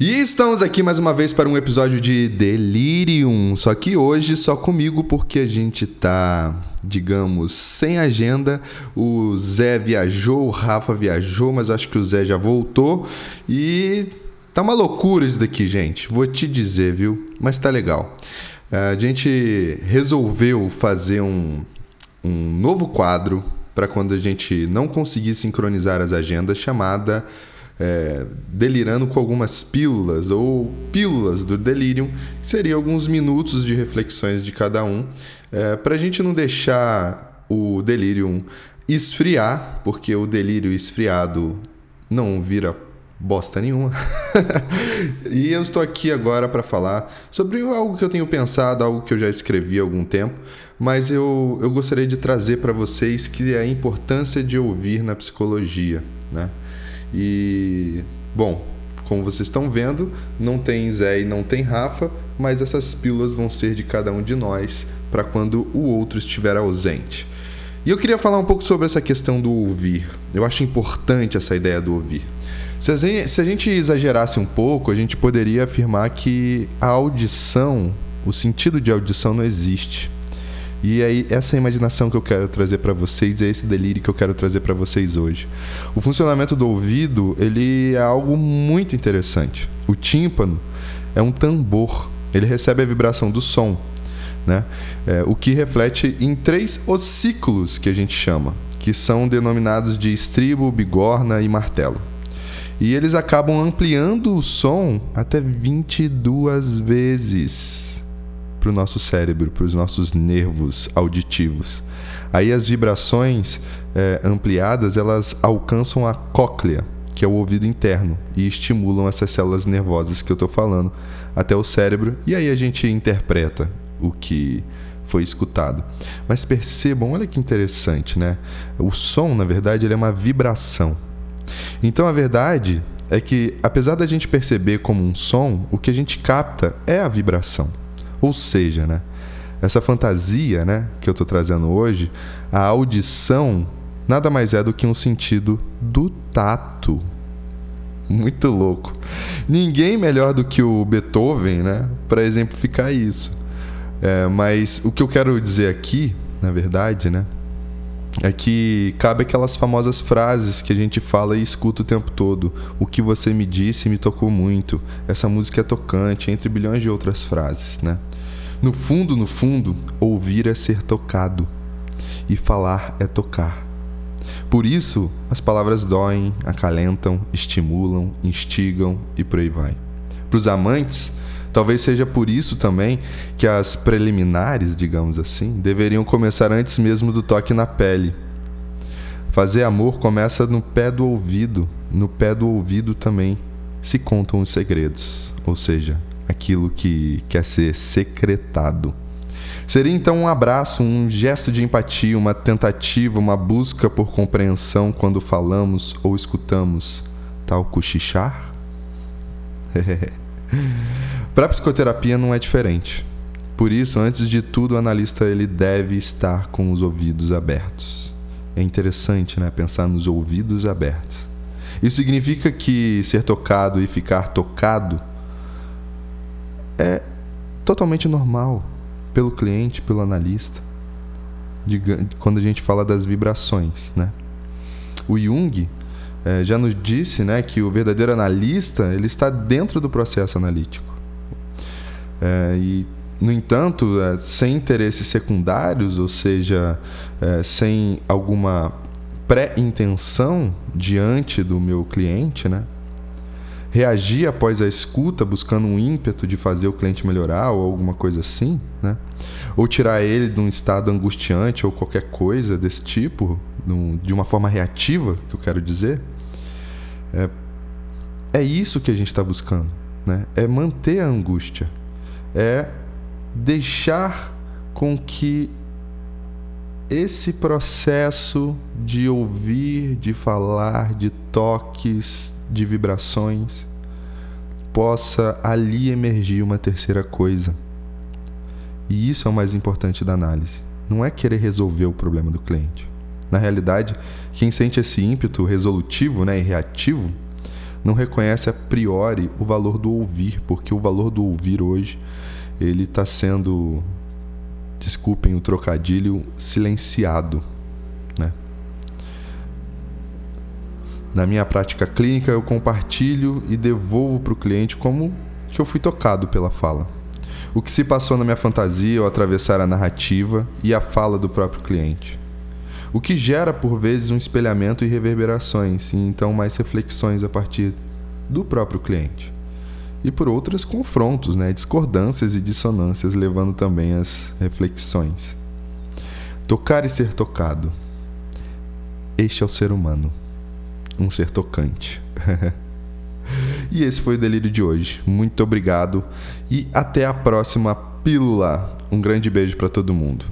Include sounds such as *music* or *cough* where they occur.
E estamos aqui mais uma vez para um episódio de Delirium, só que hoje só comigo porque a gente tá, digamos, sem agenda. O Zé viajou, o Rafa viajou, mas acho que o Zé já voltou e tá uma loucura isso daqui, gente. Vou te dizer, viu? Mas tá legal. A gente resolveu fazer um, um novo quadro para quando a gente não conseguir sincronizar as agendas, chamada é, delirando com algumas pílulas ou pílulas do delírio, seria alguns minutos de reflexões de cada um, é, para a gente não deixar o delírio esfriar, porque o delírio esfriado não vira bosta nenhuma. *laughs* e eu estou aqui agora para falar sobre algo que eu tenho pensado, algo que eu já escrevi há algum tempo, mas eu, eu gostaria de trazer para vocês que é a importância de ouvir na psicologia, né? E, bom, como vocês estão vendo, não tem Zé e não tem Rafa, mas essas pílulas vão ser de cada um de nós para quando o outro estiver ausente. E eu queria falar um pouco sobre essa questão do ouvir. Eu acho importante essa ideia do ouvir. Se a, gente, exagerasse um pouco, a gente poderia afirmar que a audição, o sentido de audição não existe. E aí essa é imaginação que eu quero trazer para vocês, é esse delírio que eu quero trazer para vocês hoje. O funcionamento do ouvido, ele é algo muito interessante. O tímpano é um tambor, ele recebe a vibração do som, né? É, o que reflete em três ossículos que a gente chama, que são denominados de estribo, bigorna e martelo. E eles acabam ampliando o som até 22 vezes para o nosso cérebro, para os nossos nervos auditivos. Aí as vibrações é, ampliadas elas alcançam a cóclea, que é o ouvido interno, e estimulam essas células nervosas que eu estou falando até o cérebro, e aí a gente interpreta o que foi escutado. Mas percebam, olha que interessante, né? O som, na verdade, ele é uma vibração. Então a verdade é que, apesar da gente perceber como um som, o que a gente capta é a vibração. Ou seja, né, essa fantasia né, que eu estou trazendo hoje, a audição nada mais é do que um sentido do tato. Muito louco. Ninguém melhor do que o Beethoven né, para exemplificar isso. É, mas o que eu quero dizer aqui, na verdade, né, é que cabe aquelas famosas frases que a gente fala e escuta o tempo todo. O que você me disse me tocou muito. Essa música é tocante, entre bilhões de outras frases, né? No fundo, no fundo, ouvir é ser tocado e falar é tocar. Por isso, as palavras doem, acalentam, estimulam, instigam e por aí vai. Para os amantes, talvez seja por isso também que as preliminares, digamos assim, deveriam começar antes mesmo do toque na pele. Fazer amor começa no pé do ouvido, no pé do ouvido também se contam os segredos, ou seja, aquilo que quer ser secretado. Seria então um abraço, um gesto de empatia, uma tentativa, uma busca por compreensão quando falamos ou escutamos tal cochichar? *laughs* Para psicoterapia não é diferente. Por isso, antes de tudo, o analista ele deve estar com os ouvidos abertos. É interessante, né, pensar nos ouvidos abertos. Isso significa que ser tocado e ficar tocado é totalmente normal pelo cliente, pelo analista, de, quando a gente fala das vibrações, né? O Jung é, já nos disse, né, que o verdadeiro analista ele está dentro do processo analítico. É, e no entanto, é, sem interesses secundários, ou seja, é, sem alguma pré-intenção diante do meu cliente, né? reagir após a escuta, buscando um ímpeto de fazer o cliente melhorar ou alguma coisa assim, né? Ou tirar ele de um estado angustiante ou qualquer coisa desse tipo, de uma forma reativa, que eu quero dizer. É, é isso que a gente está buscando, né? É manter a angústia, é deixar com que esse processo de ouvir, de falar, de toques, de vibrações, possa ali emergir uma terceira coisa. E isso é o mais importante da análise. Não é querer resolver o problema do cliente. Na realidade, quem sente esse ímpeto resolutivo né, e reativo não reconhece a priori o valor do ouvir, porque o valor do ouvir hoje ele está sendo, desculpem o trocadilho, silenciado, né? Na minha prática clínica, eu compartilho e devolvo para o cliente como que eu fui tocado pela fala. O que se passou na minha fantasia ao atravessar a narrativa e a fala do próprio cliente. O que gera, por vezes, um espelhamento e reverberações, e então mais reflexões a partir do próprio cliente. E por outras, confrontos, né? discordâncias e dissonâncias, levando também às reflexões. Tocar e ser tocado. Este é o ser humano um ser tocante. *laughs* e esse foi o delírio de hoje. Muito obrigado e até a próxima pílula. Um grande beijo para todo mundo.